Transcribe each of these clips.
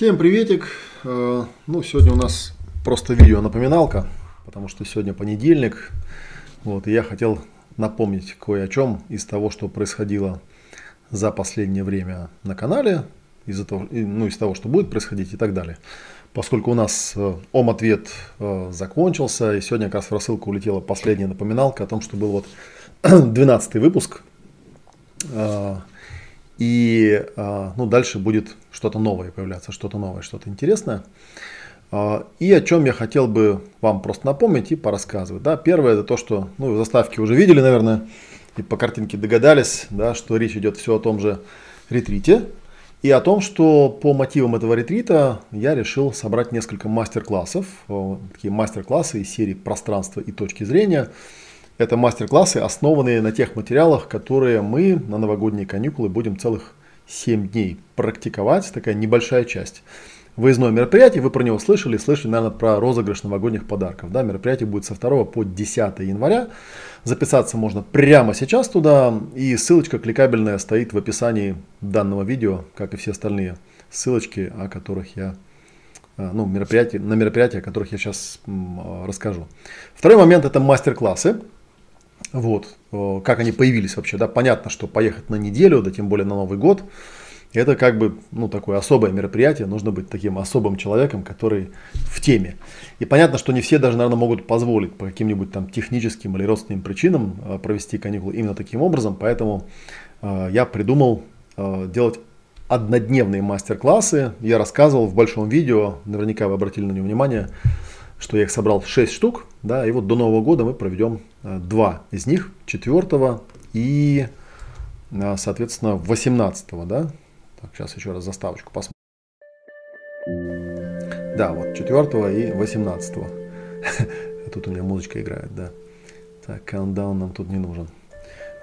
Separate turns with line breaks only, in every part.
Всем приветик. Э, ну, сегодня у нас просто видео напоминалка, потому что сегодня понедельник. Вот, и я хотел напомнить кое о чем из того, что происходило за последнее время на канале, из, того, ну, из того, что будет происходить и так далее. Поскольку у нас э, ом-ответ э, закончился, и сегодня как раз в рассылку улетела последняя напоминалка о том, что был вот 12 выпуск и а, ну, дальше будет что-то новое появляться, что-то новое, что-то интересное. А, и о чем я хотел бы вам просто напомнить и порассказывать. Да, первое это то, что ну, заставки уже видели, наверное, и по картинке догадались, да, что речь идет все о том же ретрите. И о том, что по мотивам этого ретрита я решил собрать несколько мастер-классов, такие мастер-классы из серии «Пространство и точки зрения», это мастер-классы, основанные на тех материалах, которые мы на новогодние каникулы будем целых 7 дней практиковать. Такая небольшая часть. Выездное мероприятие, вы про него слышали, слышали, наверное, про розыгрыш новогодних подарков. Да, мероприятие будет со 2 по 10 января. Записаться можно прямо сейчас туда, и ссылочка кликабельная стоит в описании данного видео, как и все остальные ссылочки, о которых я э, ну, мероприятия, на мероприятия, о которых я сейчас расскажу. Второй момент это мастер-классы. Вот, э, как они появились вообще, да, понятно, что поехать на неделю, да тем более на Новый год, это как бы, ну, такое особое мероприятие, нужно быть таким особым человеком, который в теме. И понятно, что не все даже, наверное, могут позволить по каким-нибудь там техническим или родственным причинам э, провести каникулы именно таким образом, поэтому э, я придумал делать однодневные мастер-классы. Я рассказывал в большом видео, наверняка вы обратили на него внимание, что я их собрал 6 штук, да, и вот до Нового года мы проведем э, два из них, 4 и, э, соответственно, 18, да. Так, сейчас еще раз заставочку посмотрим. Да, вот 4 и 18. Тут у меня музычка играет, да. Так, countdown нам тут не нужен.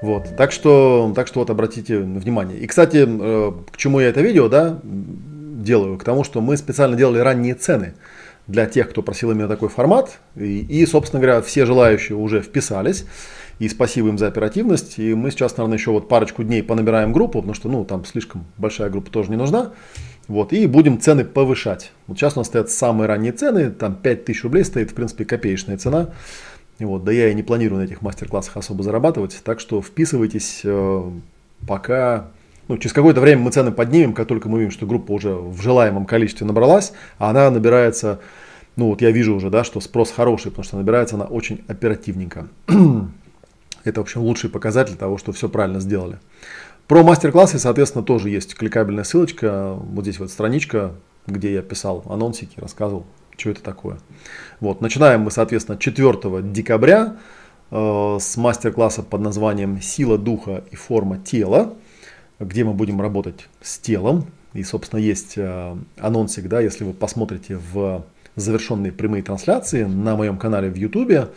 Вот, так что, так что вот обратите внимание. И, кстати, э, к чему я это видео, да, делаю? К тому, что мы специально делали ранние цены для тех, кто просил именно такой формат. И, и, собственно говоря, все желающие уже вписались. И спасибо им за оперативность. И мы сейчас, наверное, еще вот парочку дней понабираем группу, потому что, ну, там слишком большая группа тоже не нужна. Вот, и будем цены повышать. Вот сейчас у нас стоят самые ранние цены, там 5000 рублей стоит, в принципе, копеечная цена. Вот, да я и не планирую на этих мастер-классах особо зарабатывать, так что вписывайтесь, э, пока ну, через какое-то время мы цены поднимем, как только мы видим, что группа уже в желаемом количестве набралась, а она набирается, ну вот я вижу уже, да, что спрос хороший, потому что набирается она очень оперативненько. Это, в общем, лучший показатель того, что все правильно сделали. Про мастер-классы, соответственно, тоже есть кликабельная ссылочка. Вот здесь вот страничка, где я писал анонсики, рассказывал, что это такое. Вот, начинаем мы, соответственно, 4 декабря э, с мастер-класса под названием «Сила духа и форма тела» где мы будем работать с телом. И, собственно, есть э, анонсик, да, если вы посмотрите в завершенные прямые трансляции на моем канале в YouTube.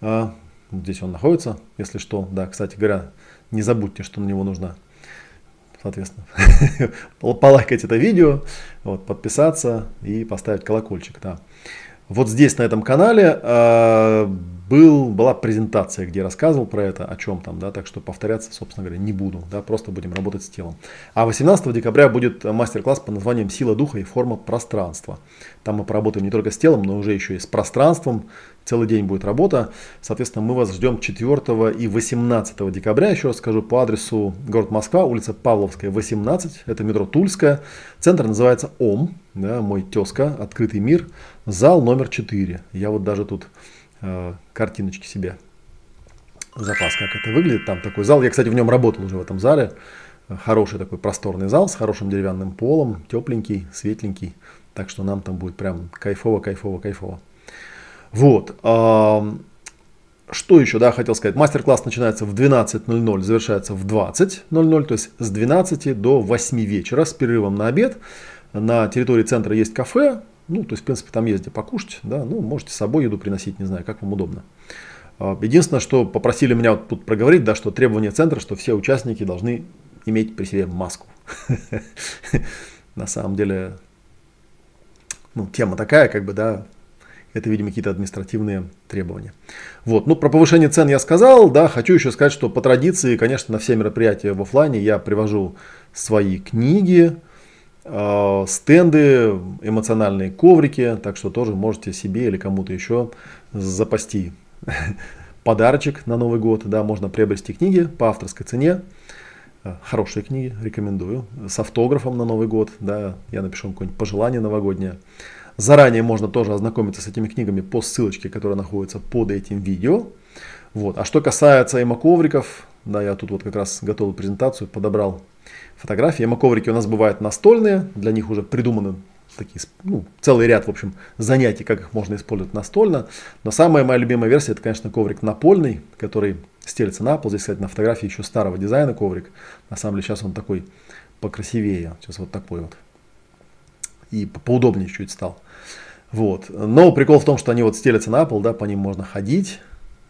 Э, здесь он находится, если что. Да, кстати говоря, не забудьте, что на него нужно, соответственно, полайкать это видео, вот, подписаться и поставить колокольчик. Да. Вот здесь, на этом канале, э, был, была презентация, где рассказывал про это, о чем там, да, так что повторяться, собственно говоря, не буду, да, просто будем работать с телом. А 18 декабря будет мастер-класс под названием «Сила духа и форма пространства». Там мы поработаем не только с телом, но уже еще и с пространством, целый день будет работа. Соответственно, мы вас ждем 4 и 18 декабря, еще раз скажу, по адресу город Москва, улица Павловская, 18, это метро Тульская. Центр называется ОМ, да, мой тезка, открытый мир, зал номер 4. Я вот даже тут Э, картиночки себе запас, как это выглядит. Там такой зал. Я, кстати, в нем работал уже в этом зале. Хороший такой просторный зал с хорошим деревянным полом, тепленький, светленький. Так что нам там будет прям кайфово, кайфово, кайфово. Вот. Что еще, да, хотел сказать. Мастер-класс начинается в 12.00, завершается в 20.00, то есть с 12 до 8 вечера с перерывом на обед. На территории центра есть кафе, ну, то есть, в принципе, там есть где покушать, да, ну, можете с собой еду приносить, не знаю, как вам удобно. А, единственное, что попросили меня вот тут проговорить, да, что требование центра, что все участники должны иметь при себе маску. На самом деле, ну, тема такая, как бы, да, это, видимо, какие-то административные требования. Вот, ну, про повышение цен я сказал, да, хочу еще сказать, что по традиции, конечно, на все мероприятия в офлайне я привожу свои книги, стенды, эмоциональные коврики, так что тоже можете себе или кому-то еще запасти подарочек на Новый год, да, можно приобрести книги по авторской цене, э, хорошие книги, рекомендую, с автографом на Новый год, да, я напишу какое-нибудь пожелание новогоднее. Заранее можно тоже ознакомиться с этими книгами по ссылочке, которая находится под этим видео. Вот. А что касается эмо-ковриков, да, я тут вот как раз готовил презентацию, подобрал фотографии. Эмо-коврики у нас бывают настольные, для них уже придуманы такие, ну, целый ряд, в общем, занятий, как их можно использовать настольно. Но самая моя любимая версия, это, конечно, коврик напольный, который стелится на пол. Здесь, кстати, на фотографии еще старого дизайна коврик. На самом деле сейчас он такой покрасивее. Сейчас вот такой вот. И поудобнее чуть стал. Вот. Но прикол в том, что они вот стелятся на пол, да, по ним можно ходить.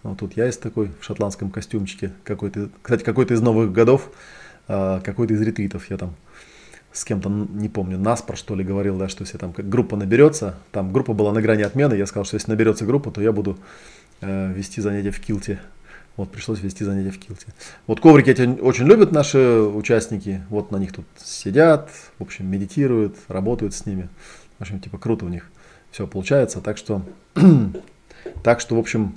Вот тут я есть такой в шотландском костюмчике. Какой-то, кстати, какой-то из новых годов, а, какой-то из ретритов я там с кем-то, не помню, Наспор, что ли, говорил, да, что если там группа наберется, там группа была на грани отмены, я сказал, что если наберется группа, то я буду э, вести занятия в килте. Вот, пришлось вести занятия в килте. Вот коврики эти очень любят наши участники, вот на них тут сидят, в общем, медитируют, работают с ними. В общем, типа круто у них все получается. Так что, так что, в общем,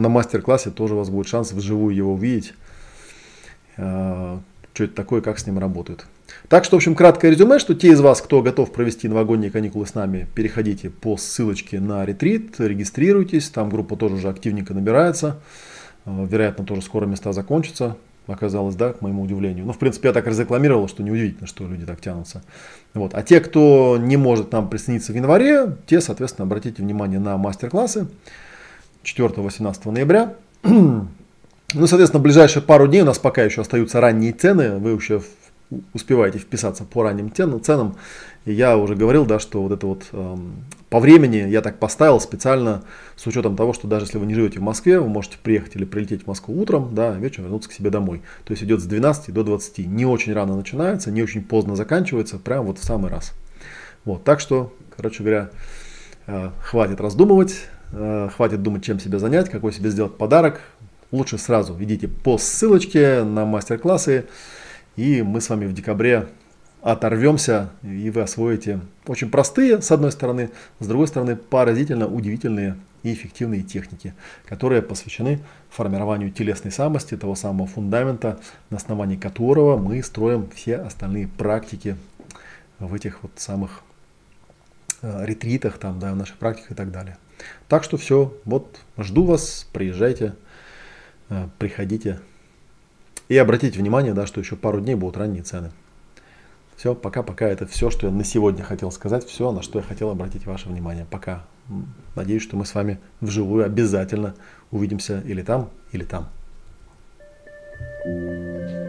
на мастер-классе тоже у вас будет шанс вживую его увидеть. Э, что это такое, как с ним работают. Так что, в общем, краткое резюме, что те из вас, кто готов провести новогодние каникулы с нами, переходите по ссылочке на ретрит, регистрируйтесь, там группа тоже уже активненько набирается. Э, вероятно, тоже скоро места закончатся оказалось, да, к моему удивлению. Ну, в принципе, я так разрекламировал, что неудивительно, что люди так тянутся. Вот. А те, кто не может нам присоединиться в январе, те, соответственно, обратите внимание на мастер-классы 4-18 ноября. Ну, соответственно, ближайшие пару дней у нас пока еще остаются ранние цены. Вы еще успеваете вписаться по ранним ценам. И я уже говорил, да, что вот это вот эм, по времени я так поставил специально с учетом того, что даже если вы не живете в Москве, вы можете приехать или прилететь в Москву утром, да, вечером вернуться к себе домой. То есть идет с 12 до 20. Не очень рано начинается, не очень поздно заканчивается, прям вот в самый раз. Вот, так что, короче говоря, э, хватит раздумывать, хватит думать, чем себя занять, какой себе сделать подарок. Лучше сразу идите по ссылочке на мастер-классы, и мы с вами в декабре оторвемся, и вы освоите очень простые, с одной стороны, с другой стороны, поразительно удивительные и эффективные техники, которые посвящены формированию телесной самости, того самого фундамента, на основании которого мы строим все остальные практики в этих вот самых э, ретритах, там, да, в наших практиках и так далее. Так что все, вот жду вас, приезжайте, э, приходите. И обратите внимание, да, что еще пару дней будут ранние цены. Все, пока-пока. Это все, что я на сегодня хотел сказать. Все, на что я хотел обратить ваше внимание. Пока. Надеюсь, что мы с вами вживую обязательно увидимся или там, или там. thank you